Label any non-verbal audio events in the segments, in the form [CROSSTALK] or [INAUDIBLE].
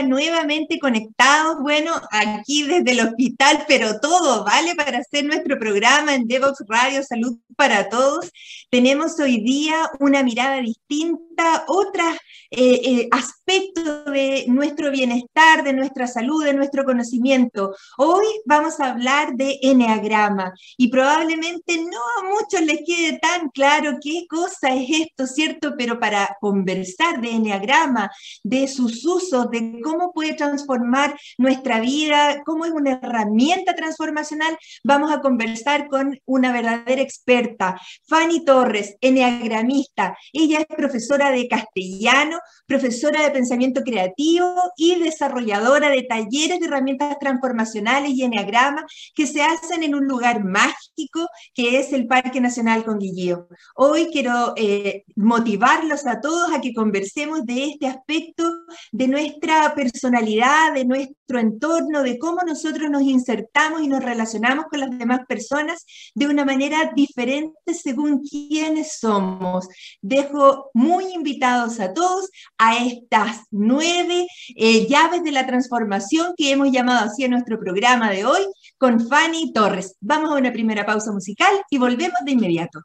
nuevamente conectados? Bueno, aquí desde el hospital, pero todo, ¿vale? Para hacer nuestro programa en Devox Radio Salud para Todos. Tenemos hoy día una mirada distinta, otras eh, eh, aspectos de nuestro bienestar, de nuestra salud, de nuestro conocimiento. Hoy vamos a hablar de eneagrama y probablemente no a muchos les quede tan claro qué cosa es esto, ¿cierto? Pero para conversar de eneagrama, de sus usos, de cómo puede transformar nuestra vida, cómo es una herramienta transformacional, vamos a conversar con una verdadera experta, Fanny Torres, eneagramista. Ella es profesora de castellano profesora de pensamiento creativo y desarrolladora de talleres de herramientas transformacionales y enneagrama que se hacen en un lugar mágico que es el Parque Nacional Conguillío. Hoy quiero eh, motivarlos a todos a que conversemos de este aspecto de nuestra personalidad, de nuestro entorno, de cómo nosotros nos insertamos y nos relacionamos con las demás personas de una manera diferente según quiénes somos. Dejo muy invitados a todos a estas nueve eh, llaves de la transformación que hemos llamado así en nuestro programa de hoy con Fanny Torres. Vamos a una primera pausa musical y volvemos de inmediato.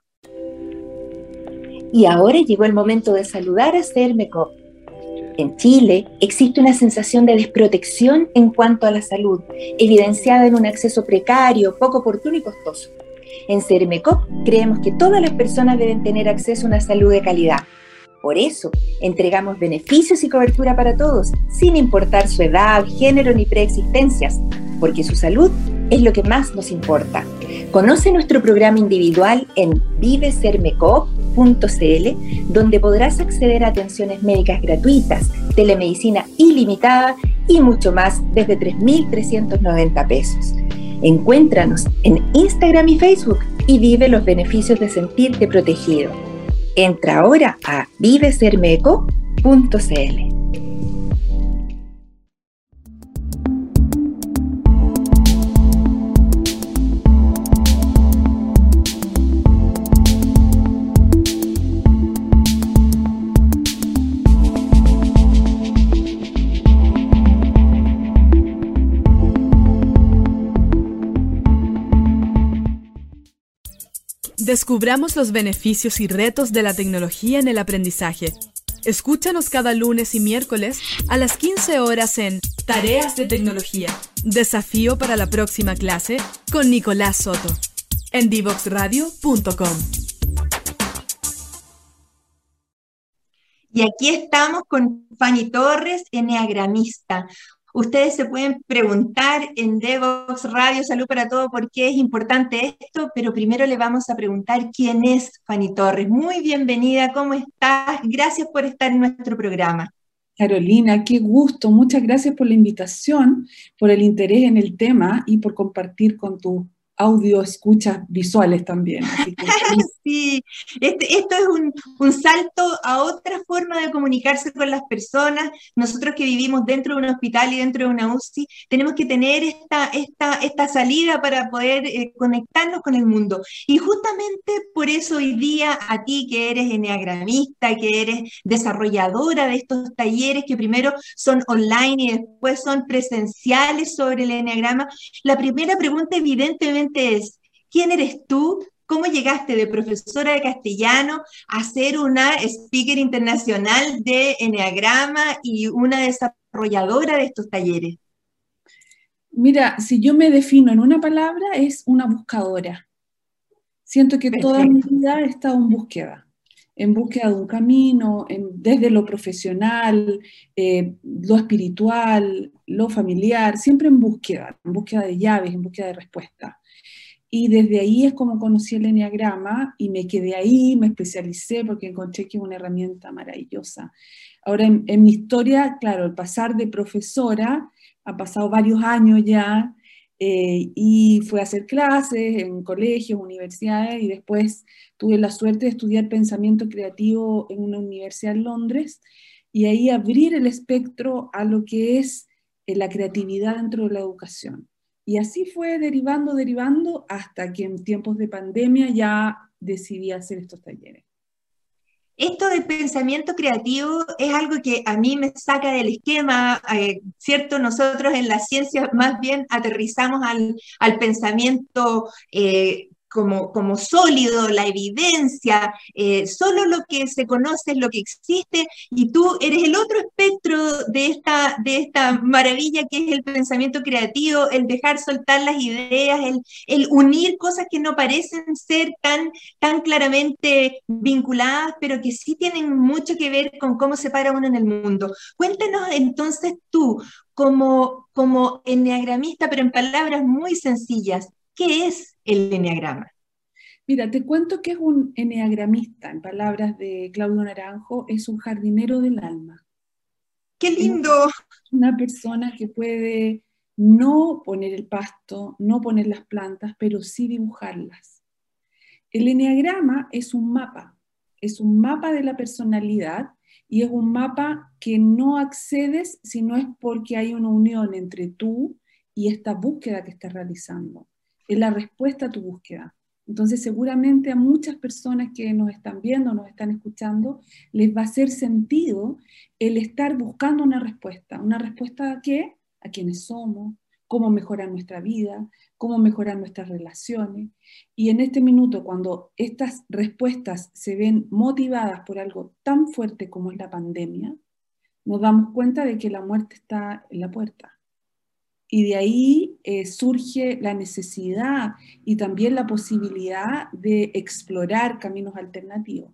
Y ahora llegó el momento de saludar a Cermeco. En Chile existe una sensación de desprotección en cuanto a la salud, evidenciada en un acceso precario, poco oportuno y costoso. En Cermecop creemos que todas las personas deben tener acceso a una salud de calidad por eso, entregamos beneficios y cobertura para todos, sin importar su edad, género ni preexistencias, porque su salud es lo que más nos importa. Conoce nuestro programa individual en donde podrás acceder a atenciones médicas gratuitas, telemedicina ilimitada y mucho más desde 3.390 pesos. Encuéntranos en Instagram y Facebook y vive los beneficios de sentirte protegido. Entra ahora a vivesermeco.cl. Descubramos los beneficios y retos de la tecnología en el aprendizaje. Escúchanos cada lunes y miércoles a las 15 horas en Tareas de Tecnología. Desafío para la próxima clase con Nicolás Soto. En divoxradio.com. Y aquí estamos con Fanny Torres, eneagramista, Ustedes se pueden preguntar en Devox Radio Salud para Todo por qué es importante esto, pero primero le vamos a preguntar quién es Fanny Torres. Muy bienvenida, ¿cómo estás? Gracias por estar en nuestro programa. Carolina, qué gusto. Muchas gracias por la invitación, por el interés en el tema y por compartir con tu audio escuchas visuales también. [LAUGHS] sí, este, esto es un, un, salto a otra forma de comunicarse con las personas. Nosotros que vivimos dentro de un hospital y dentro de una UCI, tenemos que tener esta, esta, esta salida para poder eh, conectarnos con el mundo. Y justamente por eso hoy día a ti que eres eneagramista, que eres desarrolladora de estos talleres que primero son online y después son presenciales sobre el eneagrama, la primera pregunta evidentemente es, ¿quién eres tú? ¿Cómo llegaste de profesora de castellano a ser una speaker internacional de Enneagrama y una desarrolladora de estos talleres? Mira, si yo me defino en una palabra, es una buscadora. Siento que toda mi vida he estado en búsqueda, en búsqueda de un camino, desde lo profesional, eh, lo espiritual, lo familiar, siempre en búsqueda, en búsqueda de llaves, en búsqueda de respuestas. Y desde ahí es como conocí el Enneagrama y me quedé ahí, me especialicé porque encontré que es una herramienta maravillosa. Ahora, en, mi historia, claro, el pasar de profesora, ha pasado varios años ya, eh, y fue a hacer clases en colegios, universidades, y después tuve la suerte de estudiar pensamiento creativo en una universidad en Londres, y ahí abrir el espectro a lo que es eh, la creatividad dentro de la educación. Y así fue derivando, derivando, hasta que en tiempos de pandemia ya decidí hacer estos talleres. esto del pensamiento creativo es algo que a mí me saca del esquema, eh, ¿cierto? Nosotros en la ciencia más bien aterrizamos al, pensamiento eh, como, como sólido, la evidencia, eh, solo lo que se conoce es lo que existe y tú eres el otro espectro de esta, de esta maravilla que es el pensamiento creativo, el dejar soltar las ideas, el, el unir cosas que no parecen ser tan, tan claramente vinculadas, pero que sí tienen mucho que ver con cómo se para uno en el mundo. Cuéntanos entonces tú, como, como enneagramista, pero en palabras muy sencillas, ¿qué es el enneagrama? Mira, te cuento que es un enneagramista, en palabras de Claudio Naranjo, es un jardinero del alma. ¡Qué lindo! Una persona que puede no poner el pasto, no poner las plantas, pero sí dibujarlas. El enneagrama es un mapa, es un mapa de la personalidad y es un mapa que no accedes si no es porque hay una unión entre tú y esta búsqueda que estás realizando es la respuesta a tu búsqueda. Entonces, seguramente a muchas personas que nos están viendo, nos están escuchando, les va a hacer sentido el estar buscando una respuesta. ¿Una respuesta a qué? A quiénes somos, cómo mejorar nuestra vida, cómo mejorar nuestras relaciones. Y en este minuto, cuando estas respuestas se ven motivadas por algo tan fuerte como es la pandemia, nos damos cuenta de que la muerte está en la puerta y de ahí eh, surge la necesidad y también la posibilidad de explorar caminos alternativos.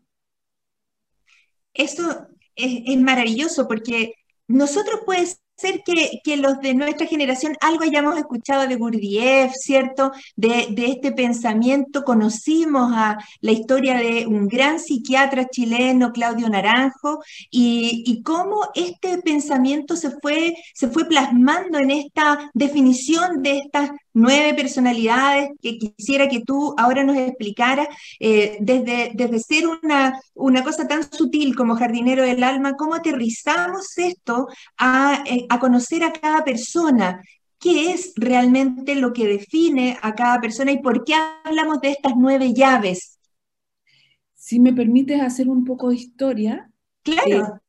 Eso es, maravilloso porque nosotros pues ser que, que, los de nuestra generación algo hayamos escuchado de Gurdjieff, ¿cierto? De, este pensamiento, conocimos a la historia de un gran psiquiatra chileno, Claudio Naranjo, y, y cómo este pensamiento se fue, se fue plasmando en esta definición de estas nueve personalidades que quisiera que tú ahora nos explicaras, eh, desde, desde ser una, una cosa tan sutil como jardinero del alma, cómo aterrizamos esto a, eh, a conocer a cada persona, qué es realmente lo que define a cada persona y por qué hablamos de estas nueve llaves. Si me permites hacer un poco de historia. Claro.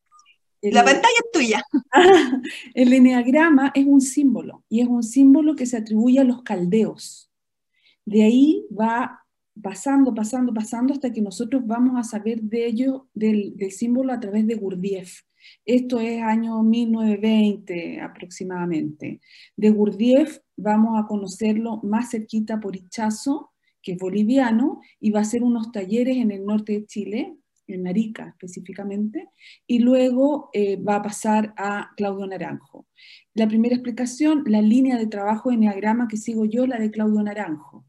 La pantalla es tuya. [LAUGHS] el eneagrama es un símbolo y es un símbolo que se atribuye a los caldeos. De ahí va pasando, pasando, pasando hasta que nosotros vamos a saber de ello, del, símbolo a través de Gurdjieff. Esto es año 1920 aproximadamente. De Gurdjieff vamos a conocerlo más cerquita por Ichazo, que es boliviano, y va a hacer unos talleres en el norte de Chile, en Arica específicamente, y luego eh, va a pasar a Claudio Naranjo. La primera explicación, la línea de trabajo de Enneagrama que sigo yo, la de Claudio Naranjo,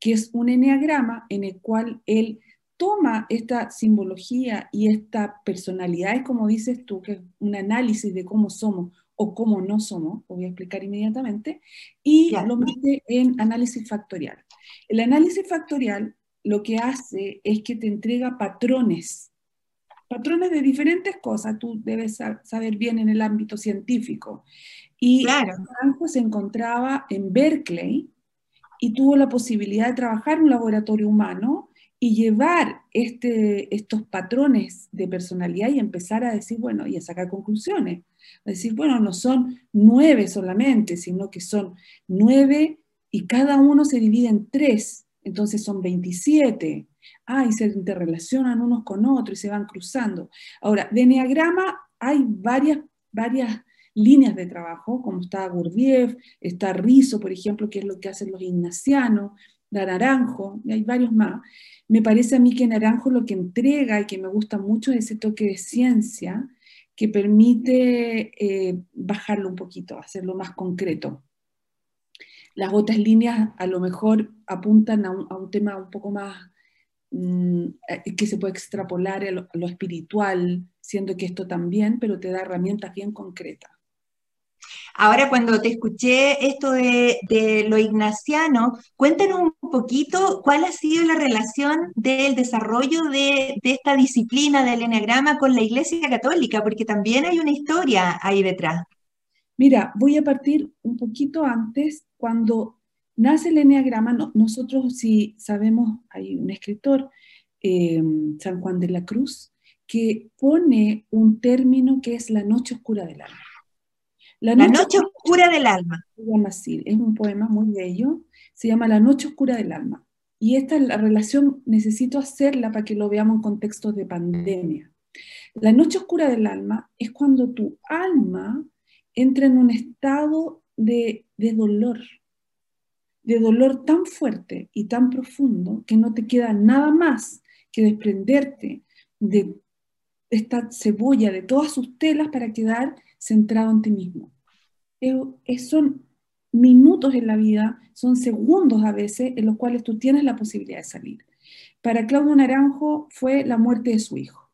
que es un Enneagrama en el cual él toma esta simbología y esta personalidad, como dices tú, que es un análisis de cómo somos o cómo no somos, lo voy a explicar inmediatamente, y lo mete en análisis factorial. El análisis factorial lo que hace es que te entrega patrones, patrones de diferentes cosas, tú debes saber bien en el ámbito científico. Y claro. se encontraba en Berkeley y tuvo la posibilidad de trabajar en un laboratorio humano y llevar este, estos patrones de personalidad y empezar a decir, bueno, y a sacar conclusiones. A decir, bueno, no son nueve solamente, sino que son nueve y cada uno se divide en tres entonces son 27. Ah, y se interrelacionan unos con otros y se van cruzando. Ahora, de Enneagrama hay varias, varias líneas de trabajo, como está Gurdjieff, está Rizo, por ejemplo, que es lo que hacen los ignacianos, la Naranjo, y hay varios más. Me parece a mí que Naranjo lo que entrega y que me gusta mucho es ese toque de ciencia que permite eh, bajarlo un poquito, hacerlo más concreto. Las otras líneas a lo mejor apuntan a un, tema un poco más mm, eh, que se puede extrapolar a lo, espiritual, siendo que esto también, pero te da herramientas bien concretas. Ahora, cuando te escuché esto de, lo ignaciano, cuéntanos un poquito cuál ha sido la relación del desarrollo de, de, esta disciplina del eneagrama con la Iglesia Católica, porque también hay una historia ahí detrás. Mira, voy a partir un poquito antes, cuando nace el Enneagrama, nosotros si sabemos, hay un escritor, em, San Juan de la Cruz, que pone un término que es la noche oscura del alma. La noche, oscura del alma. Se llama así, es un poema muy bello, se llama La noche oscura del alma. Y esta la relación, necesito hacerla para que lo veamos en contextos de pandemia. La noche oscura del alma es cuando tu alma entra en un estado de, dolor, de dolor tan fuerte y tan profundo que no te queda nada más que desprenderte de esta cebolla, de todas sus telas para quedar centrado en ti mismo. son minutos en la vida, son segundos a veces en los cuales tú tienes la posibilidad de salir. Para Claudio Naranjo fue la muerte de su hijo,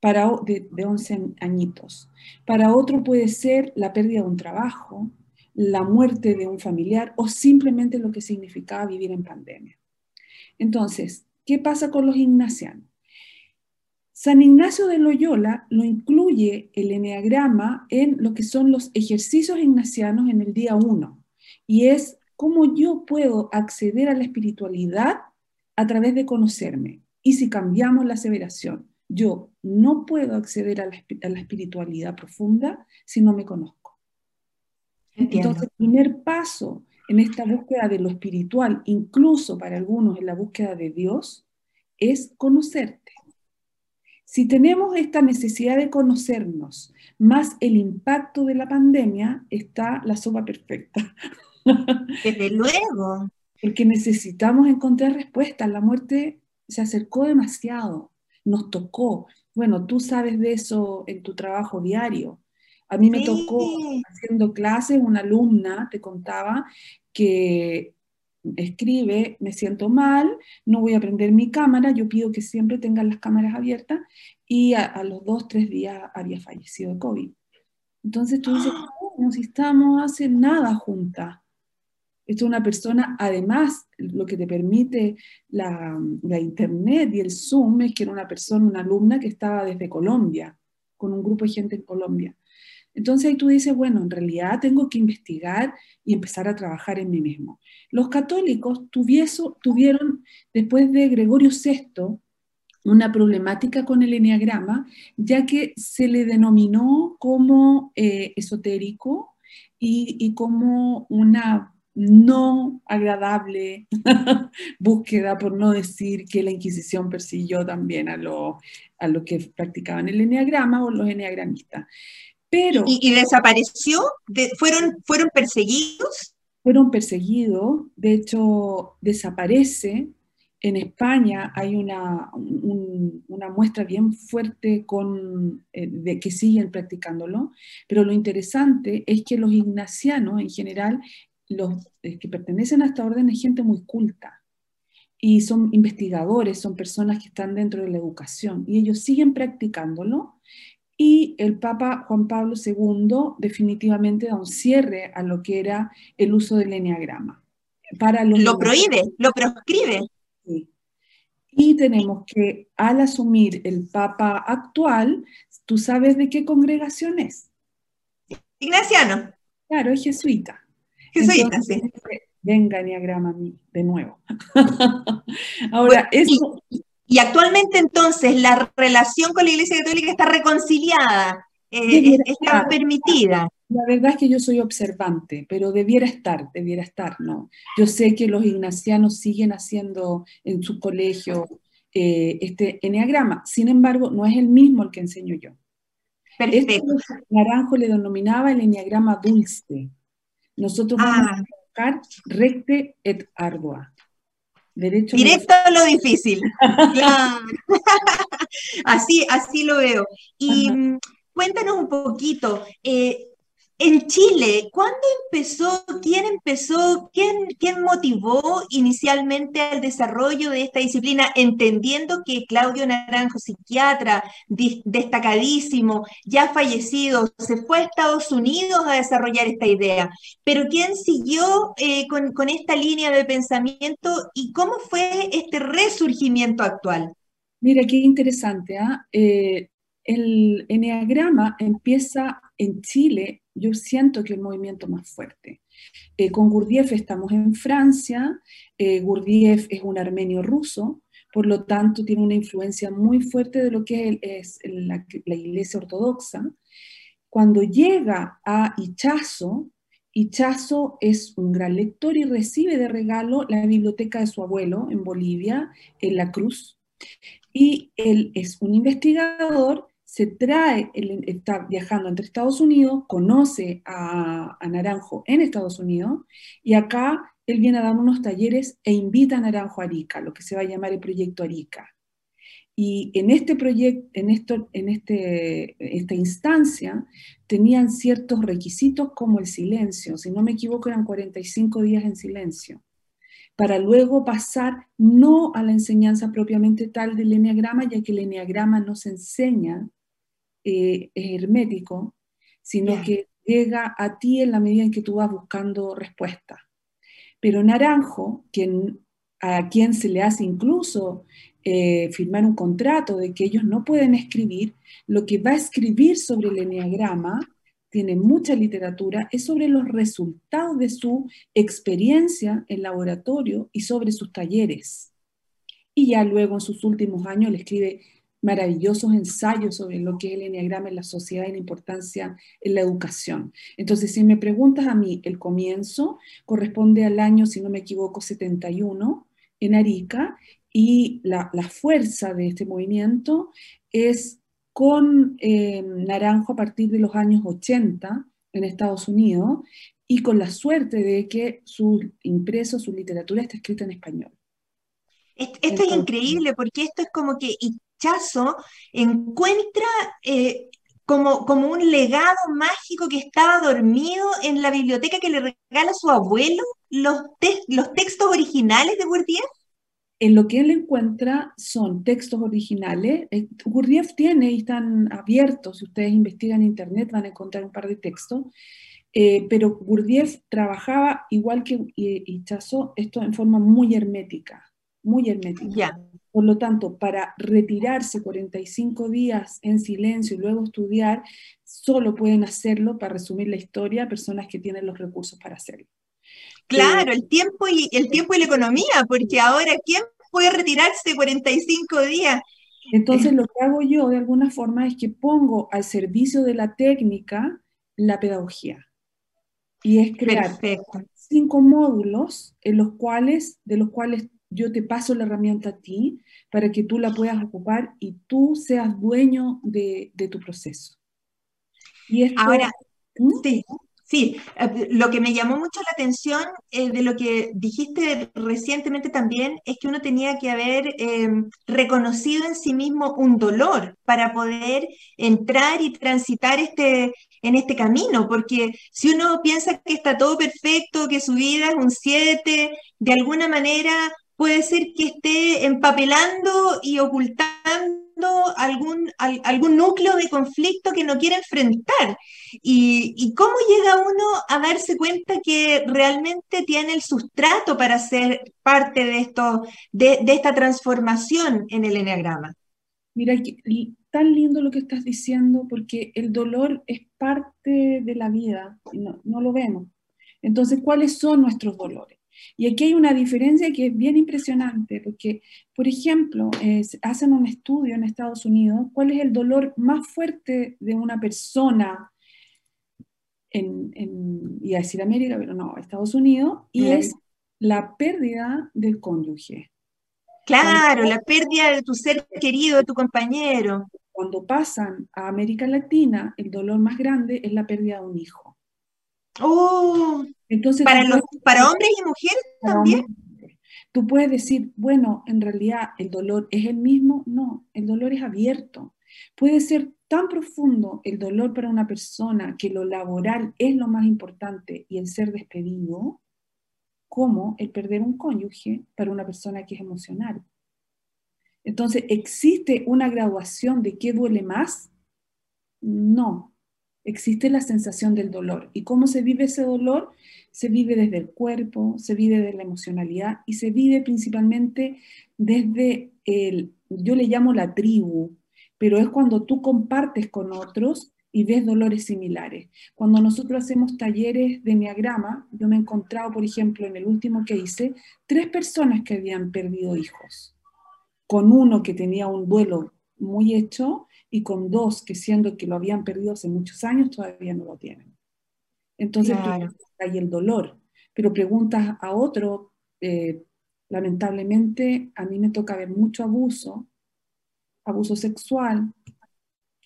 para, de, de 11 añitos. Para otro puede ser la pérdida de un trabajo, la muerte de un familiar o simplemente lo que significaba vivir en pandemia. Entonces, ¿qué pasa con los ignacianos? San Ignacio de Loyola lo incluye el eneagrama en lo que son los ejercicios ignacianos en el día 1 y es cómo yo puedo acceder a la espiritualidad a través de conocerme. Y si cambiamos la aseveración, yo no puedo acceder a la, espiritualidad profunda si no me conozco. Entonces, el primer paso en esta búsqueda de lo espiritual, incluso para algunos en la búsqueda de Dios, es conocerte. Si tenemos esta necesidad de conocernos, más el impacto de la pandemia, está la sopa perfecta. [LAUGHS] Desde luego. Porque necesitamos encontrar respuestas. La muerte se acercó demasiado, nos tocó. Bueno, tú sabes de eso en tu trabajo diario. A mí me tocó haciendo clases, una alumna te contaba que escribe, me siento mal, no voy a prender mi cámara, yo pido que siempre tengan las cámaras abiertas y a, los dos, tres días había fallecido de COVID. Entonces tú dices, [GASPS] no, si estamos hace nada juntas. Esto es una persona, además, lo que te permite la, la, internet y el Zoom es que era una persona, una alumna que estaba desde Colombia, con un grupo de gente en Colombia. Entonces ahí tú dices, bueno, en realidad tengo que investigar y empezar a trabajar en mí mismo. Los católicos tuvieron, después de Gregorio VI, una problemática con el enneagrama, ya que se le denominó como eh, esotérico y, como una no agradable [LAUGHS] búsqueda, por no decir que la Inquisición persiguió también a los a lo que practicaban el enneagrama o los enneagramistas. ¿Y, desapareció? ¿Fueron, ¿Fueron perseguidos? Fueron perseguidos, de hecho desaparece. En España hay una, una muestra bien fuerte con, eh, de que siguen practicándolo, pero lo interesante es que los ignacianos en general, los eh, que pertenecen a esta orden es gente muy culta y son investigadores, son personas que están dentro de la educación y ellos siguen practicándolo y el Papa Juan Pablo II definitivamente da un cierre a lo que era el uso del enneagrama. Para lo prohíbe, lo proscribe. Y tenemos que, al asumir el Papa actual, ¿tú sabes de qué congregación es? Ignaciano. Claro, es jesuita. Jesuita, sí. Venga, enneagrama a mí, de nuevo. [LAUGHS] Ahora, eso... Y actualmente entonces la relación con la Iglesia Católica está reconciliada, eh, está permitida. La verdad es que yo soy observante, pero debiera estar, debiera estar, ¿no? Yo sé que los ignacianos siguen haciendo en su colegio eh, este enneagrama, sin embargo, no es el mismo el que enseño yo. Perfecto. Este Naranjo le denominaba el enneagrama dulce. Nosotros vamos ah. a buscar recte et ardua. Directo a lo difícil. [LAUGHS] [LAUGHS] así, así lo veo. Y mm, cuéntanos un poquito, eh, en Chile, ¿cuándo empezó, quién empezó, quién, quién motivó inicialmente el desarrollo de esta disciplina, entendiendo que Claudio Naranjo, psiquiatra destacadísimo, ya fallecido, se fue a Estados Unidos a desarrollar esta idea? Pero ¿quién siguió eh, con, esta línea de pensamiento y cómo fue este resurgimiento actual? Mira, qué interesante. ¿ah? Eh, el eneagrama empieza en Chile yo siento que el movimiento más fuerte. Eh, con Gurdjieff estamos en Francia, eh, Gurdjieff es un armenio ruso, por lo tanto tiene una influencia muy fuerte de lo que es, la, iglesia ortodoxa. Cuando llega a Ichazo, Ichazo es un gran lector y recibe de regalo la biblioteca de su abuelo en Bolivia, en La Cruz. Y él es un investigador, se trae, está viajando entre Estados Unidos, conoce a, a Naranjo en Estados Unidos y acá él viene a dar unos talleres e invita a Naranjo a Arica, lo que se va a llamar el proyecto Arica. Y en este proyecto, en, esto, en este, esta instancia, tenían ciertos requisitos como el silencio, si no me equivoco eran 45 días en silencio, para luego pasar no a la enseñanza propiamente tal del eneagrama, ya que el eneagrama no se enseña, eh, es hermético, sino que llega a ti en la medida en que tú vas buscando respuesta. Pero Naranjo, quien, a quien se le hace incluso eh, firmar un contrato de que ellos no pueden escribir, lo que va a escribir sobre el enneagrama, tiene mucha literatura, es sobre los resultados de su experiencia en laboratorio y sobre sus talleres. Y ya luego en sus últimos años le escribe maravillosos ensayos sobre lo que es el enneagrama en la sociedad y la importancia en la educación. Entonces, si me preguntas a mí, el comienzo corresponde al año, si no me equivoco, 71 en Arica y la, fuerza de este movimiento es con eh, Naranjo a partir de los años 80 en Estados Unidos y con la suerte de que su impreso, su literatura está escrita en español. Esto, es increíble porque esto es como que Chazo encuentra eh, como, como un legado mágico que estaba dormido en la biblioteca que le regala su abuelo, los, los textos originales de Gurdjieff. En lo que él encuentra son textos originales. Eh, Gurdjieff tiene y están abiertos. Si ustedes investigan en internet van a encontrar un par de textos. Eh, pero Gurdjieff trabajaba igual que Chazo, esto en forma muy hermética, muy hermética. Por lo tanto, para retirarse 45 días en silencio y luego estudiar, solo pueden hacerlo, para resumir la historia, personas que tienen los recursos para hacerlo. Claro, el tiempo y el tiempo y la economía, porque ahora ¿quién puede retirarse 45 días? Entonces lo que hago yo de alguna forma es que pongo al servicio de la técnica la pedagogía. Y es crear cinco módulos en los cuales, de los cuales yo te paso la herramienta a ti para que tú la puedas ocupar y tú seas dueño de, tu proceso. Y Ahora, ¿Mm? sí, sí, eh, lo que me llamó mucho la atención eh, de lo que dijiste recientemente también es que uno tenía que haber em, reconocido en sí mismo un dolor para poder entrar y transitar este, en este camino, porque si uno piensa que está todo perfecto, que su vida es un 7, de alguna manera puede ser que esté empapelando y ocultando algún, algún núcleo de conflicto que no quiere enfrentar. Y, cómo llega uno a darse cuenta que realmente tiene el sustrato para ser parte de, esto, de, esta transformación en el enneagrama? Mira, tan lindo lo que estás diciendo, porque el dolor es parte de la vida, no, no lo vemos. Entonces, ¿cuáles son nuestros dolores? Y aquí hay una diferencia que es bien impresionante, porque, por ejemplo, hacen un estudio en Estados Unidos, cuál es el dolor más fuerte de una persona en, en iba a decir América, pero no, Estados Unidos, y es la pérdida del cónyuge. Claro, la pérdida de tu ser querido, de tu compañero. Cuando pasan a América Latina, el dolor más grande es la pérdida de un hijo. Oh, entonces, para, los, para hombres y mujeres también. Tú puedes decir, bueno, en realidad el dolor es el mismo. No, el dolor es abierto. Puede ser tan profundo el dolor para una persona que lo laboral es lo más importante y el ser despedido, como el perder un cónyuge para una persona que es emocional. Entonces, ¿existe una graduación de qué duele más? No, existe la sensación del dolor. ¿Y cómo se vive ese dolor? Se vive desde el cuerpo, se vive desde la emocionalidad y se vive principalmente desde el, yo le llamo la tribu, pero es cuando tú compartes con otros y ves dolores similares. Cuando nosotros hacemos talleres de enneagrama, yo me he encontrado, por ejemplo, en el último que hice, tres personas que habían perdido hijos. con uno que tenía un duelo muy hecho y con dos que siendo que lo habían perdido hace muchos años todavía no lo tienen. Entonces hay el dolor, pero preguntas a otro, eh, lamentablemente a mí me toca ver mucho abuso, abuso sexual,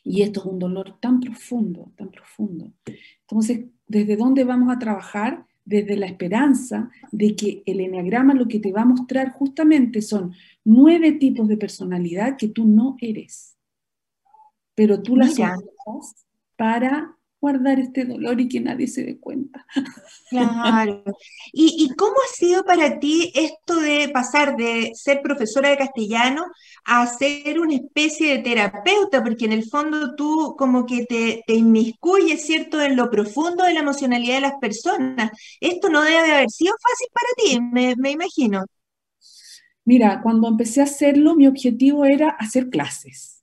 y esto es un dolor tan profundo, tan profundo. Entonces, ¿desde dónde vamos a trabajar? Desde la esperanza de que el enneagrama lo que te va a mostrar justamente son nueve tipos de personalidad que tú no eres, pero tú las usas para guardar este dolor y que nadie se dé cuenta. Claro. ¿Y, cómo ha sido para ti esto de pasar de ser profesora de castellano a ser una especie de terapeuta? Porque en el fondo tú como que te, te inmiscuyes, ¿cierto?, en lo profundo de la emocionalidad de las personas. Esto no debe haber sido fácil para ti, me, me imagino. Mira, cuando empecé a hacerlo, mi objetivo era hacer clases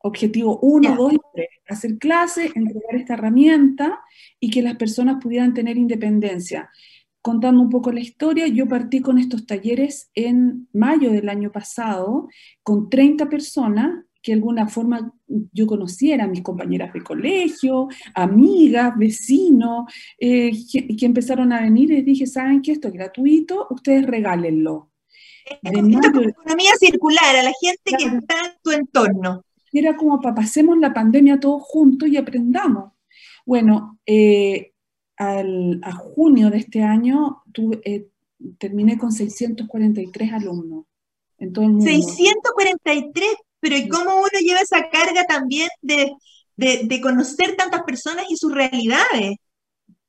Objetivo 1, 2 y 3. Hacer clases, entregar esta herramienta y que las personas pudieran tener independencia. Contando un poco la historia, yo partí con estos talleres en mayo del año pasado con 30 personas que de alguna forma yo conociera, mis compañeras de colegio, amigas, vecinos, eh, que, empezaron a venir y dije, ¿saben que esto es gratuito? Ustedes regálenlo. De economía circular a la gente que está en tu entorno era como para pasemos la pandemia todos juntos y aprendamos. Bueno, eh, a junio de este año eh, terminé con 643 alumnos en todo el mundo. 643, pero ¿y cómo uno lleva esa carga también de, de conocer tantas personas y sus realidades?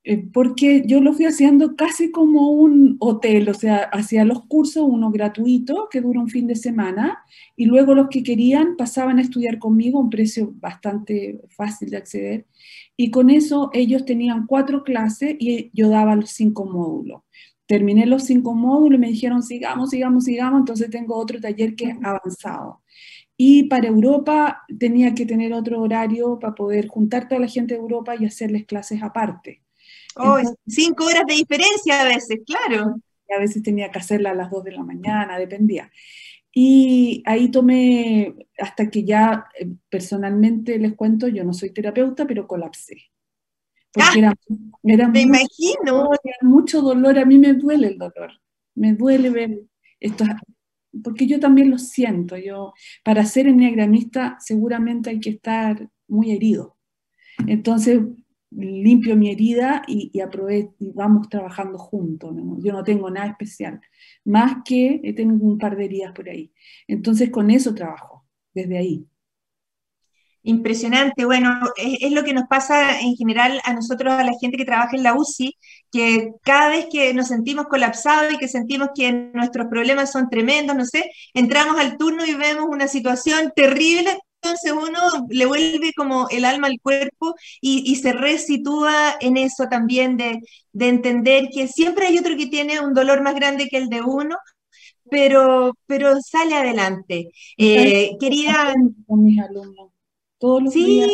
Eh, porque yo lo fui haciendo casi como un hotel, o sea, hacía los cursos, uno gratuito, que dura un fin de semana, y luego los que querían pasaban a estudiar conmigo a un precio bastante fácil de acceder, y con eso ellos tenían cuatro clases y yo daba los cinco módulos. Terminé los cinco módulos y me dijeron, sigamos, sigamos, sigamos, entonces tengo otro taller que es avanzado. Y para Europa tenía que tener otro horario para poder juntar toda la gente de Europa y hacerles clases aparte. Oh, cinco horas de diferencia a veces, claro. A veces tenía que hacerla a las dos de la mañana, dependía. Y ahí tomé, hasta que ya eh, personalmente les cuento, yo no soy terapeuta, pero colapsé. Porque ah, era, me imagino. mucho dolor, a mí me duele el dolor, me duele ver esto, porque yo también lo siento. Yo, para ser enneagramista seguramente hay que estar muy herido. Entonces, limpio mi herida y, y, y vamos trabajando juntos. Yo no tengo nada especial, más que eh, tengo un par de heridas por ahí. Entonces con eso trabajo, desde ahí. Impresionante, bueno, es, lo que nos pasa en general a nosotros, a la gente que trabaja en la UCI, que cada vez que nos sentimos colapsados y que sentimos que nuestros problemas son tremendos, no sé, entramos al turno y vemos una situación terrible, entonces uno le vuelve como el alma al cuerpo y, se resitúa en eso también de, entender que siempre hay otro que tiene un dolor más grande que el de uno, pero, pero sale adelante. Eh, querida... Con mis alumnos todos los sí,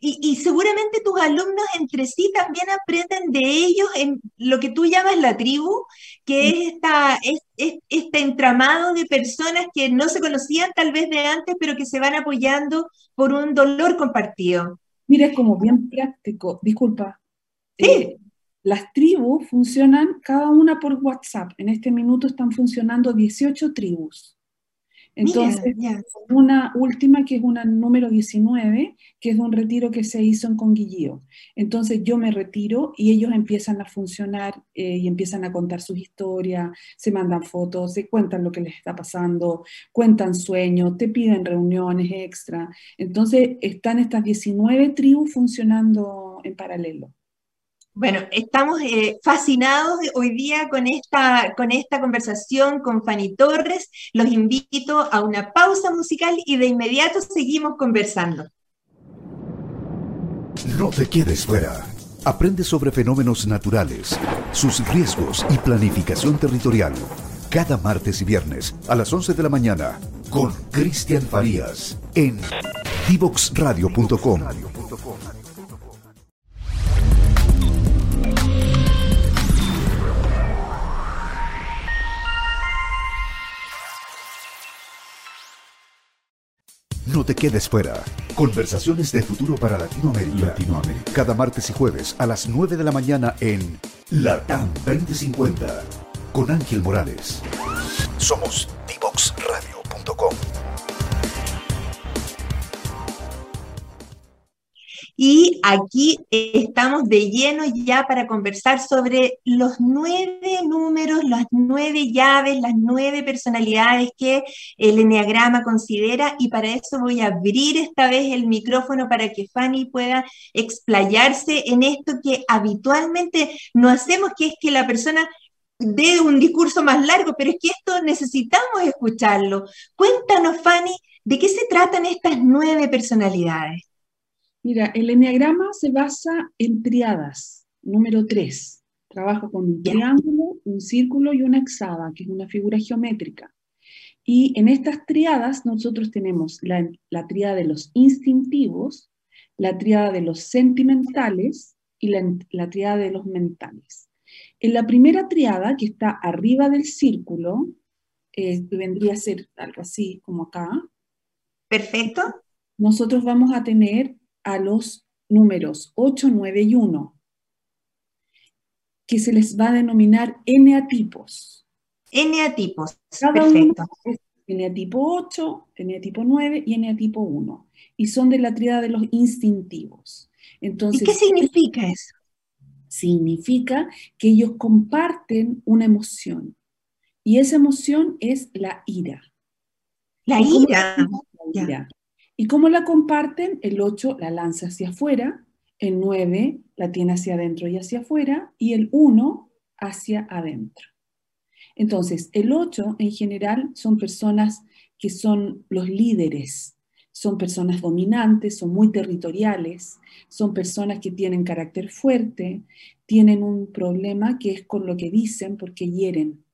Y, seguramente tus alumnos entre sí también aprenden de ellos en lo que tú llamas la tribu, que es, esta, es, este entramado de personas que no se conocían tal vez de antes, pero que se van apoyando por un dolor compartido. Mira, es como bien práctico, disculpa. Sí. Eh, las tribus funcionan cada una por WhatsApp. En este minuto están funcionando 18 tribus. Entonces, una última que es una número 19, que es un retiro que se hizo en Conguillío. Entonces yo me retiro y ellos empiezan a funcionar eh, y empiezan a contar sus historias, se mandan fotos, se cuentan lo que les está pasando, cuentan sueños, te piden reuniones extra. Entonces están estas 19 tribus funcionando en paralelo. Bueno, estamos eh, fascinados hoy día con esta, con esta conversación con Fanny Torres. Los invito a una pausa musical y de inmediato seguimos conversando. No te quedes fuera. Aprende sobre fenómenos naturales, sus riesgos y planificación territorial. Cada martes y viernes a las 11 de la mañana con Cristian Farías en divoxradio.com. No te quedes fuera. Conversaciones de futuro para Latinoamérica. Latinoamérica. Cada martes y jueves a las 9 de la mañana en Latam 2050 con Ángel Morales. Somos divoxradio.com. Y aquí estamos de lleno ya para conversar sobre los nueve números, las nueve llaves, las nueve personalidades que el Enneagrama considera. Y para eso voy a abrir esta vez el micrófono para que Fanny pueda explayarse en esto que habitualmente no hacemos, que es que la persona dé un discurso más largo, pero es que esto necesitamos escucharlo. Cuéntanos, Fanny, ¿de qué se tratan estas nueve personalidades? Mira, el enneagrama se basa en triadas. Número tres, trabaja con un triángulo, un círculo y una hexada, que es una figura geométrica. Y en estas triadas nosotros tenemos la, la triada de los instintivos, la triada de los sentimentales y la, la triada de los mentales. En la primera triada, que está arriba del círculo, eh, vendría a ser algo así como acá. Perfecto. Nosotros vamos a tener a los números 8, 9 y 1, que se les va a denominar eneatipos. Eneatipos, perfecto. Es eneatipo 8, eneatipo 9 y eneatipo 1, y son de la triada de los instintivos. Entonces, ¿Y qué significa eso? Significa que ellos comparten una emoción, y esa emoción es la ira. La ira. La ira. ¿Y cómo la comparten? El 8 la lanza hacia afuera, el 9 la tiene hacia adentro y hacia afuera, y el 1 hacia adentro. Entonces, el 8 en general son personas que son los líderes, son personas dominantes, son muy territoriales, son personas que tienen carácter fuerte, tienen un problema que es con lo que dicen porque hieren,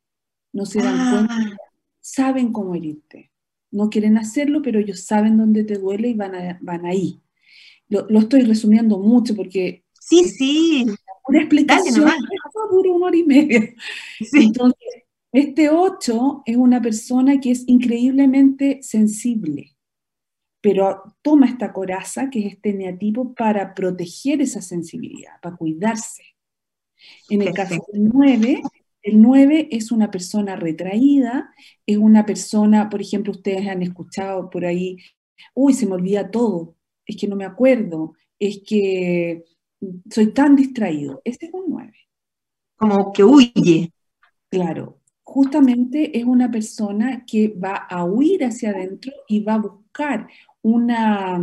no se dan Ah. cuenta, saben cómo herirte no quieren hacerlo, pero ellos saben dónde te duele y van, a- van ahí. Lo, lo estoy resumiendo mucho porque Sí, sí. una explicación dura una hora y media. sí. Entonces, este 8 es una persona que es increíblemente sensible, pero toma esta coraza, que es este neatipo, para proteger esa sensibilidad, para cuidarse. En el caso del 9, el 9 es una persona retraída, es una persona, por ejemplo, ustedes han escuchado por ahí, uy, se me olvida todo, es que no me acuerdo, es que soy tan distraído. Ese es un 9. Como que huye. Claro, justamente es una persona que va a huir hacia adentro y va a buscar una,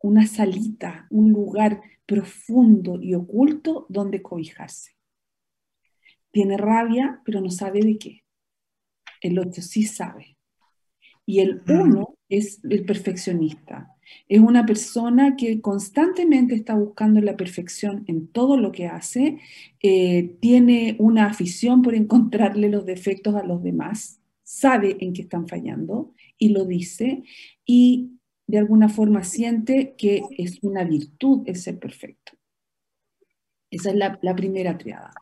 una salita, un lugar profundo y oculto donde cobijarse. Tiene rabia, pero no sabe de qué. El 8 sí sabe. Y el. 1 es el perfeccionista. Es una persona que constantemente está buscando la perfección en todo lo que hace, eh, tiene una afición por encontrarle los defectos a los demás, sabe en qué están fallando y lo dice, y de alguna forma siente que es una virtud el ser perfecto. Esa es la, la primera triada.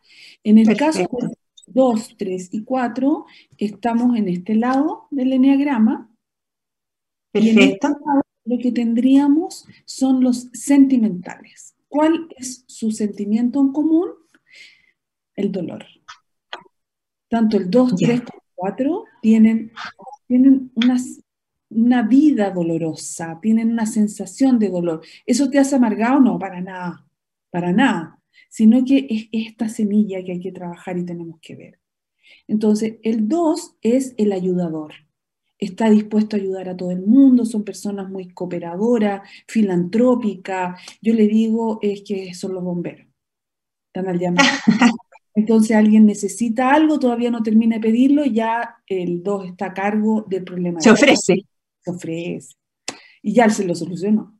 En el caso Perfecto. de 2, 3 y 4, estamos en este lado del enneagrama. Y en este Perfecto. lado lo que tendríamos son los sentimentales. ¿Cuál es su sentimiento en común? El dolor. Tanto el 2, Ya. 3 como 4 tienen, tienen unas- una vida dolorosa, tienen una sensación de dolor. ¿Eso te hace amargado? No, para nada, para nada. Sino que es esta semilla que hay que trabajar y tenemos que ver. Entonces, el 2 es el ayudador está dispuesto a ayudar a todo el mundo, son personas muy cooperadoras, filantrópicas. Yo le digo es que son los bomberos. Están al llamado. [LAUGHS] Entonces alguien necesita algo, todavía no termina de pedirlo, ya el 2 está a cargo del problema. Se ofrece. Se ofrece. Y ya se lo solucionó.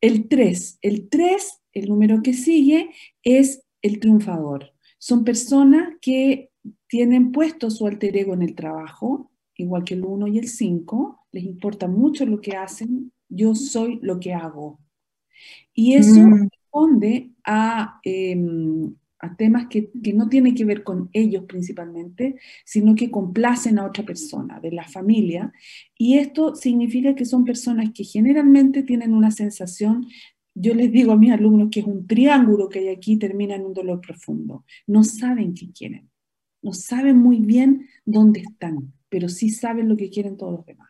El 3. El 3, el número que sigue, es el triunfador. Son personas que tienen puesto su alter ego en el trabajo, igual que el 1 y el 5, les importa mucho lo que hacen, yo soy lo que hago. Y eso Mm. responde a, eh, a temas que, que, no tienen que ver con ellos principalmente, sino que complacen a otra persona, de la familia. Y esto significa que son personas que generalmente tienen una sensación, yo les digo a mis alumnos que es un triángulo que hay aquí, termina en un dolor profundo. No saben qué quieren, no saben muy bien dónde están, pero sí saben lo que quieren todos los demás.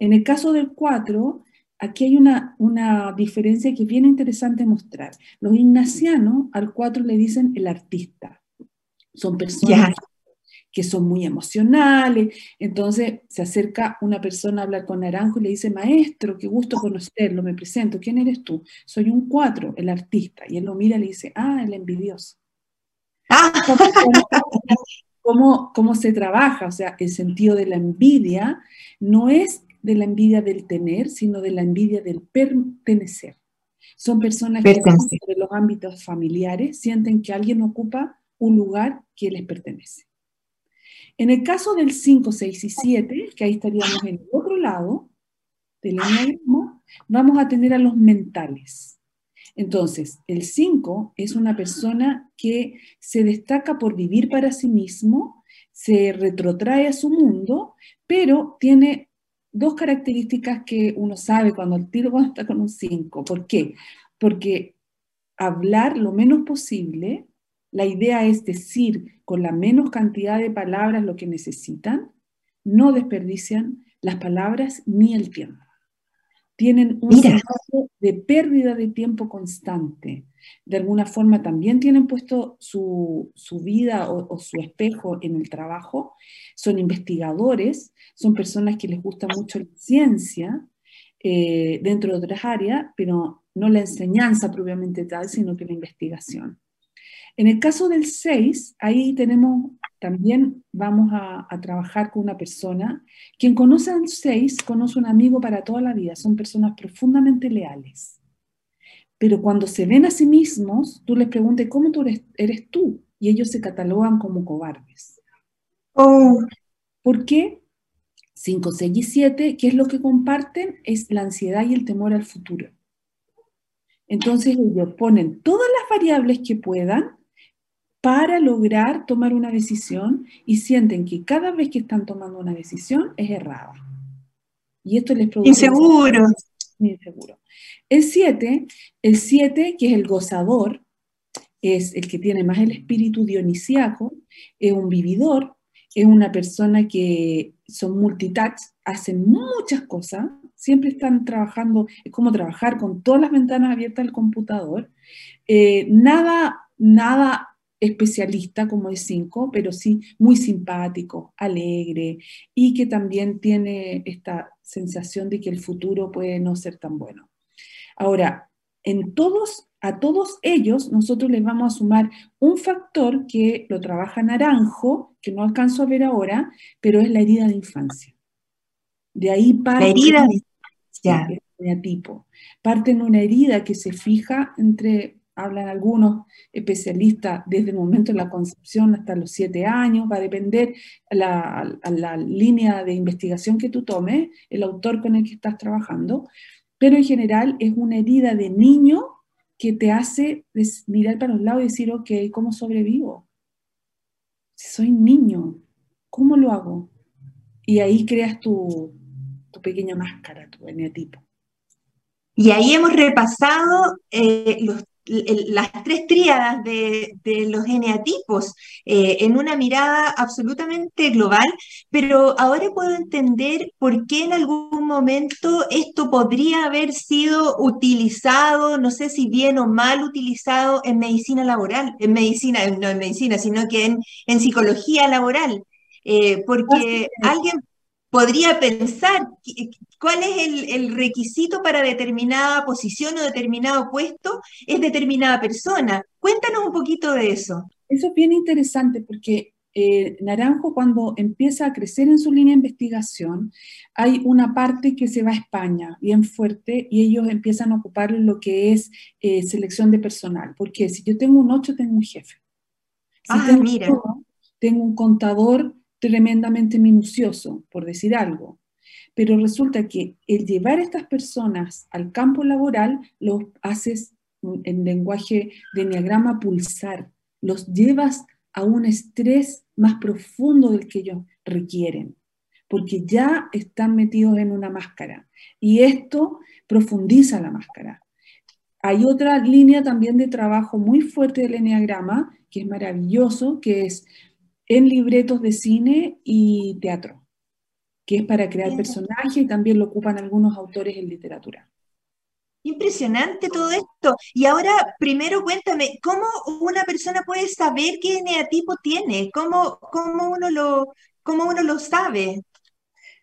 En el caso del 4, aquí hay una, una diferencia que es bien interesante mostrar. Los ignacianos al 4 le dicen el artista. Son personas que son muy emocionales. Entonces se acerca una persona a hablar con Naranjo y le dice, maestro, qué gusto conocerlo, me presento, ¿quién eres tú? Soy un 4, el artista. Y él lo mira y le dice, ah, el envidioso. [LAUGHS] Ah. ¿Cómo, cómo se trabaja? O sea, el sentido de la envidia no es de la envidia del tener, sino de la envidia del pertenecer. Son personas que de los ámbitos familiares sienten que alguien ocupa un lugar que les pertenece. En el caso del 5, 6 y 7, que ahí estaríamos en el otro lado del enneagrama, vamos a tener a los mentales. Entonces, el 5 es una persona que se destaca por vivir para sí mismo, se retrotrae a su mundo, pero tiene dos características que uno sabe cuando el tiro está con un 5. ¿Por qué? Porque hablar lo menos posible, la idea es decir con la menos cantidad de palabras lo que necesitan, no desperdician las palabras ni el tiempo tienen un sentido de pérdida de tiempo constante. De alguna forma también tienen puesto su, vida o, su espejo en el trabajo. Son investigadores, son personas que les gusta mucho la ciencia eh, dentro de otras áreas, pero no la enseñanza propiamente tal, sino que la investigación. En el caso del 6, ahí tenemos, también vamos a, trabajar con una persona. Quien conoce al 6 conoce un amigo para toda la vida, son personas profundamente leales. Pero cuando se ven a sí mismos, tú les preguntas, ¿cómo tú eres, tú? Y ellos se catalogan como cobardes. Oh. ¿Por qué? 5, 6 y 7, ¿qué es lo que comparten? Es la ansiedad y el temor al futuro. Entonces ellos ponen todas las variables que puedan para lograr tomar una decisión y sienten que cada vez que están tomando una decisión es errada. Y esto les produce... Inseguro. Inseguro. El 7, el 7, que es el gozador, es el que tiene más el espíritu dionisiaco, es un vividor, es una persona que son multitask, hacen muchas cosas, siempre están trabajando, es como trabajar con todas las ventanas abiertas del computador. Eh, nada, nada especialista como es 5, pero sí muy simpático, alegre y que también tiene esta sensación de que el futuro puede no ser tan bueno. Ahora, en todos, a todos ellos nosotros les vamos a sumar un factor que lo trabaja Naranjo, que no alcanzo a ver ahora, pero es la herida de infancia. De ahí parte la herida de tipo. Parte en una herida que se fija entre hablan algunos especialistas desde el momento de la concepción hasta los siete años, va a depender la, la línea de investigación que tú tomes, el autor con el que estás trabajando, pero en general es una herida de niño que te hace mirar para los lados y decir, ok, ¿cómo sobrevivo? Soy niño, ¿cómo lo hago? Y ahí creas tu, tu pequeña máscara, tu eneatipo. Y ahí hemos repasado eh, los las tres tríadas de, los eneatipos eh, en una mirada absolutamente global, pero ahora puedo entender por qué en algún momento esto podría haber sido utilizado, no sé si bien o mal utilizado en medicina laboral, en medicina, no en medicina, sino que en, en psicología laboral. Eh, porque alguien podría pensar cuál es el, requisito para determinada posición o determinado puesto, es determinada persona. Cuéntanos un poquito de eso. Eso es bien interesante porque eh, Naranjo cuando empieza a crecer en su línea de investigación, hay una parte que se va a España bien fuerte y ellos empiezan a ocupar lo que es eh, selección de personal. Porque si yo tengo un 8, tengo un jefe. Si ah, tengo mira. tengo un contador tremendamente minucioso, por decir algo. Pero resulta que el llevar a estas personas al campo laboral los haces en lenguaje de enneagrama pulsar, los llevas a un estrés más profundo del que ellos requieren, porque ya están metidos en una máscara y esto profundiza la máscara. Hay otra línea también de trabajo muy fuerte del enneagrama, que es maravilloso, que es en libretos de cine y teatro, que es para crear personajes y también lo ocupan algunos autores en literatura. Impresionante todo esto. Y ahora, primero cuéntame, ¿cómo una persona puede saber qué eneatipo tiene? ¿Cómo, cómo, uno, lo, cómo uno lo sabe?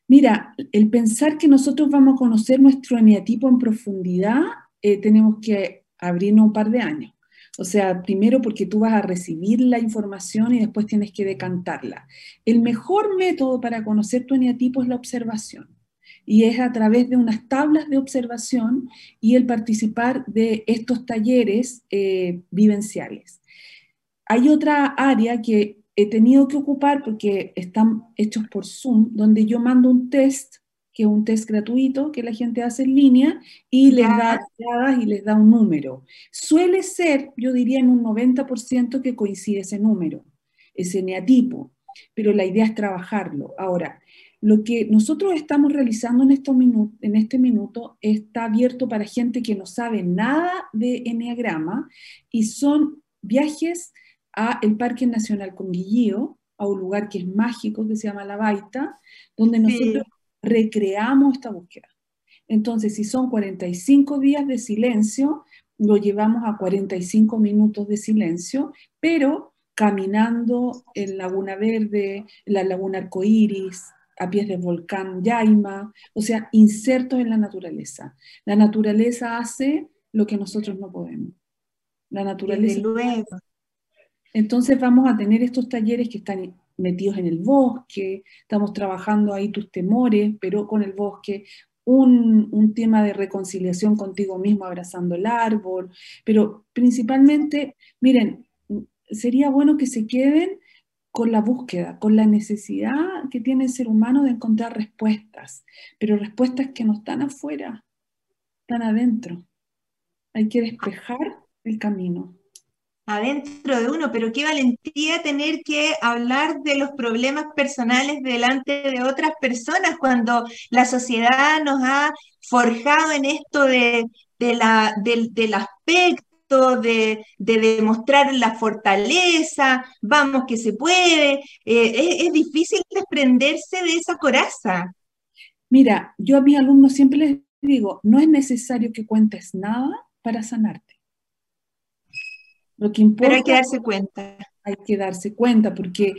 Mira, el pensar que nosotros vamos a conocer nuestro eneatipo en profundidad, eh, tenemos que abrirnos un par de años. O sea, primero porque tú vas a recibir la información y después tienes que decantarla. El mejor método para conocer tu eneatipo es la observación y es a través de unas tablas de observación y el participar de estos talleres eh, vivenciales. Hay otra área que he tenido que ocupar porque están hechos por Zoom, donde yo mando un test, que es un test gratuito que la gente hace en línea y les da y les da un número. Suele ser, yo diría en un 90% que coincide ese número, ese neatipo, pero la idea es trabajarlo. Ahora, lo que nosotros estamos realizando en, en este minuto está abierto para gente que no sabe nada de Enneagrama y son viajes a el Parque Nacional Conguillío, a un lugar que es mágico, que se llama La Baita, donde nosotros recreamos esta búsqueda. Entonces, si son 45 días de silencio, lo llevamos a 45 minutos de silencio, pero caminando en Laguna Verde, en la Laguna Arcoíris, a pies del volcán Yaima, o sea, insertos en la naturaleza. La naturaleza hace lo que nosotros no podemos. La naturaleza. Luego. Entonces vamos a tener estos talleres que están metidos en el bosque, estamos trabajando ahí tus temores, pero con el bosque, un, tema de reconciliación contigo mismo abrazando el árbol, pero principalmente, miren, sería bueno que se queden con la búsqueda, con la necesidad que tiene el ser humano de encontrar respuestas, pero respuestas que no están afuera, están adentro. Hay que despejar el camino. Adentro de uno, pero qué valentía tener que hablar de los problemas personales delante de otras personas cuando la sociedad nos ha forjado en esto de, la, del, del aspecto de, demostrar la fortaleza, vamos que se puede. Eh, es, difícil desprenderse de esa coraza. Mira, yo a mis alumnos siempre les digo, no es necesario que cuentes nada para sanarte. Lo que importa, Pero hay que darse cuenta hay que darse cuenta, porque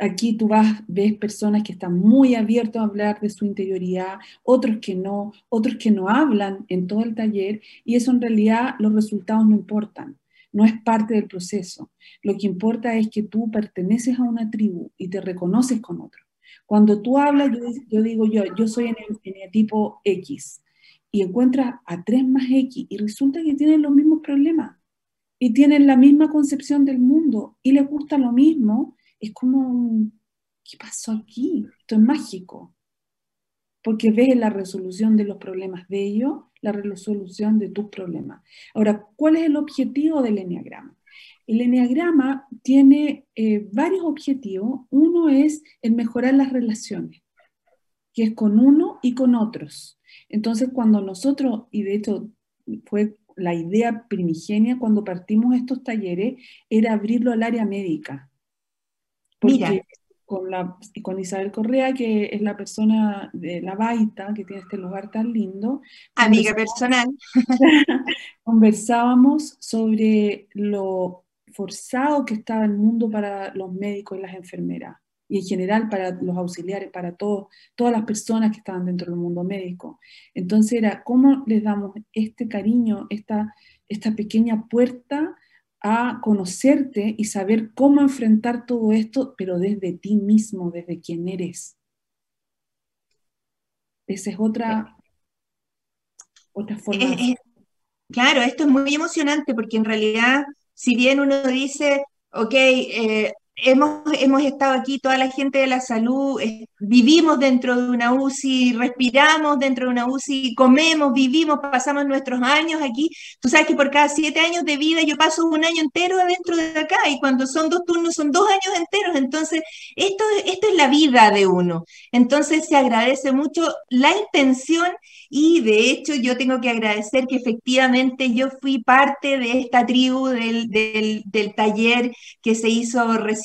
aquí tú vas, ves personas que están muy abiertos a hablar de su interioridad, otros que no, otros que no hablan en todo el taller, y eso en realidad los resultados no importan, no es parte del proceso. Lo que importa es que tú perteneces a una tribu y te reconoces con otro. Cuando tú hablas, yo, digo yo, yo soy en el, en el tipo X, y encuentras a tres más X, y resulta que tienen los mismos problemas y tienen la misma concepción del mundo y les gusta lo mismo, es como, ¿qué pasó aquí? Esto es mágico. Porque ves la resolución de los problemas de ellos, la resolución de tus problemas. Ahora, ¿cuál es el objetivo del enneagrama? El enneagrama tiene eh, varios objetivos. Uno es el mejorar las relaciones, que es con uno y con otros. Entonces, cuando nosotros, y de hecho fue la idea primigenia cuando partimos estos talleres era abrirlo al área médica. Porque Con, la, con Isabel Correa, que es la persona de La Baita, que tiene este lugar tan lindo. Amiga personal. [LAUGHS] conversábamos sobre lo forzado que estaba el mundo para los médicos y las enfermeras y en general para los auxiliares, para todos, todas las personas que estaban dentro del mundo médico. Entonces era cómo les damos este cariño, esta, esta pequeña puerta a conocerte y saber cómo enfrentar todo esto, pero desde ti mismo, desde quién eres. Esa es otra, otra forma. claro, esto es muy emocionante porque en realidad, si bien uno dice, ok, eh, hemos, hemos estado aquí, toda la gente de la salud, eh, vivimos dentro de una UCI, respiramos dentro de una UCI, comemos, vivimos, pasamos nuestros años aquí. Tú sabes que por cada siete años de vida yo paso un año entero adentro de acá y cuando son dos turnos son dos años enteros. Entonces, esto, esto es la vida de uno. Entonces, se agradece mucho la intención y de hecho yo tengo que agradecer que efectivamente yo fui parte de esta tribu del, del, del taller que se hizo recién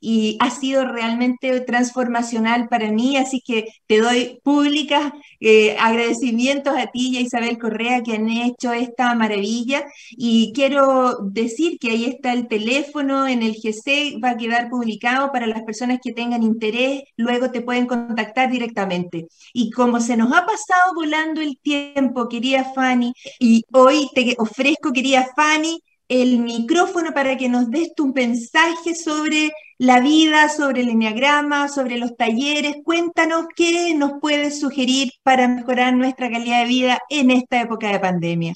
y ha sido realmente transformacional para mí, así que te doy públicas eh, agradecimientos a ti y a Isabel Correa que han hecho esta maravilla y quiero decir que ahí está el teléfono en el GC, va a quedar publicado para las personas que tengan interés, luego te pueden contactar directamente. Y como se nos ha pasado volando el tiempo, querida Fanny, y hoy te ofrezco, querida Fanny, el micrófono para que nos des tu mensaje sobre la vida, sobre el enneagrama, sobre los talleres. Cuéntanos qué nos puedes sugerir para mejorar nuestra calidad de vida en esta época de pandemia.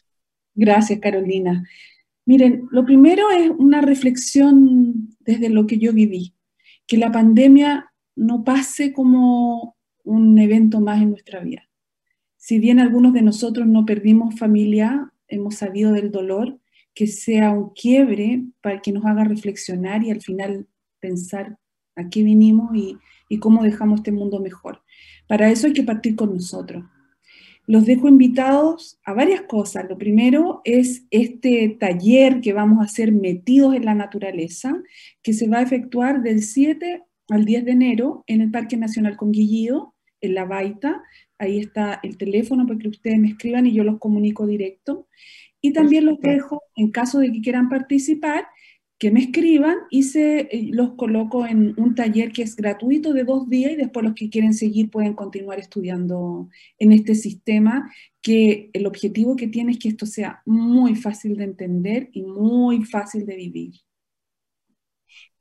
Gracias, Carolina. Miren, lo primero es una reflexión desde lo que yo viví, que la pandemia no pase como un evento más en nuestra vida. Si bien algunos de nosotros no perdimos familia, hemos sabido del dolor, que sea un quiebre para que nos haga reflexionar y al final pensar a qué vinimos y, cómo dejamos este mundo mejor. Para eso hay que partir con nosotros. Los dejo invitados a varias cosas. Lo primero es este taller que vamos a hacer metidos en la naturaleza, que se va a efectuar del 7 al 10 de enero en el Parque Nacional Conguillío, en La Baita. Ahí está el teléfono para que ustedes me escriban y yo los comunico directo. Y también los dejo, en caso de que quieran participar, que me escriban y se, eh, los coloco en un taller que es gratuito de dos días y después los que quieren seguir pueden continuar estudiando en este sistema, que el objetivo que tiene es que esto sea muy fácil de entender y muy fácil de vivir.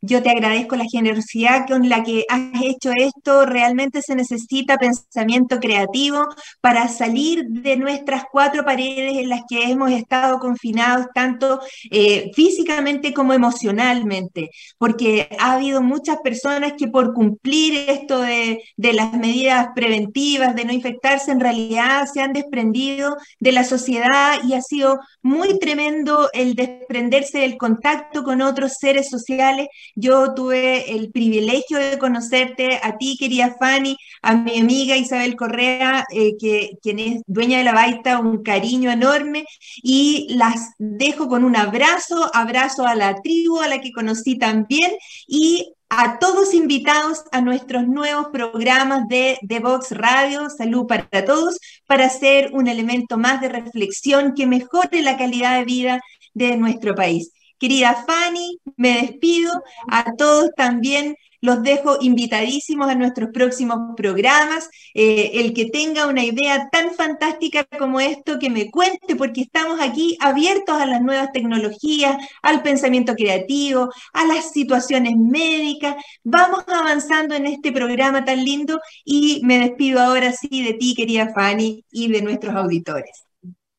Yo te agradezco la generosidad con la que has hecho esto. Realmente se necesita pensamiento creativo para salir de nuestras cuatro paredes en las que hemos estado confinados, tanto eh, físicamente como emocionalmente, porque ha habido muchas personas que por cumplir esto de, de las medidas preventivas, de no infectarse, en realidad se han desprendido de la sociedad y ha sido muy tremendo el desprenderse del contacto con otros seres sociales yo tuve el privilegio de conocerte a ti, querida Fanny, a mi amiga Isabel Correa, eh, que, quien es dueña de la baita, un cariño enorme y las dejo con un abrazo, abrazo a la tribu a la que conocí también y a todos invitados a nuestros nuevos programas de The Vox Radio, Salud para Todos, para ser un elemento más de reflexión que mejore la calidad de vida de nuestro país. Querida Fanny, me despido. A todos también los dejo invitadísimos a nuestros próximos programas. Eh, el que tenga una idea tan fantástica como esto, que me cuente, porque estamos aquí abiertos a las nuevas tecnologías, al pensamiento creativo, a las situaciones médicas. Vamos avanzando en este programa tan lindo y me despido ahora sí de ti, querida Fanny, y de nuestros auditores.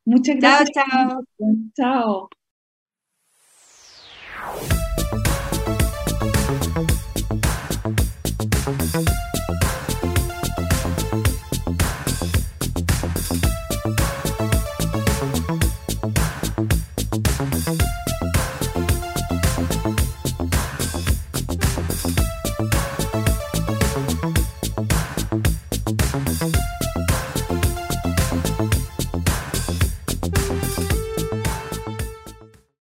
Muchas gracias. Chao, chao. Chao. Wow.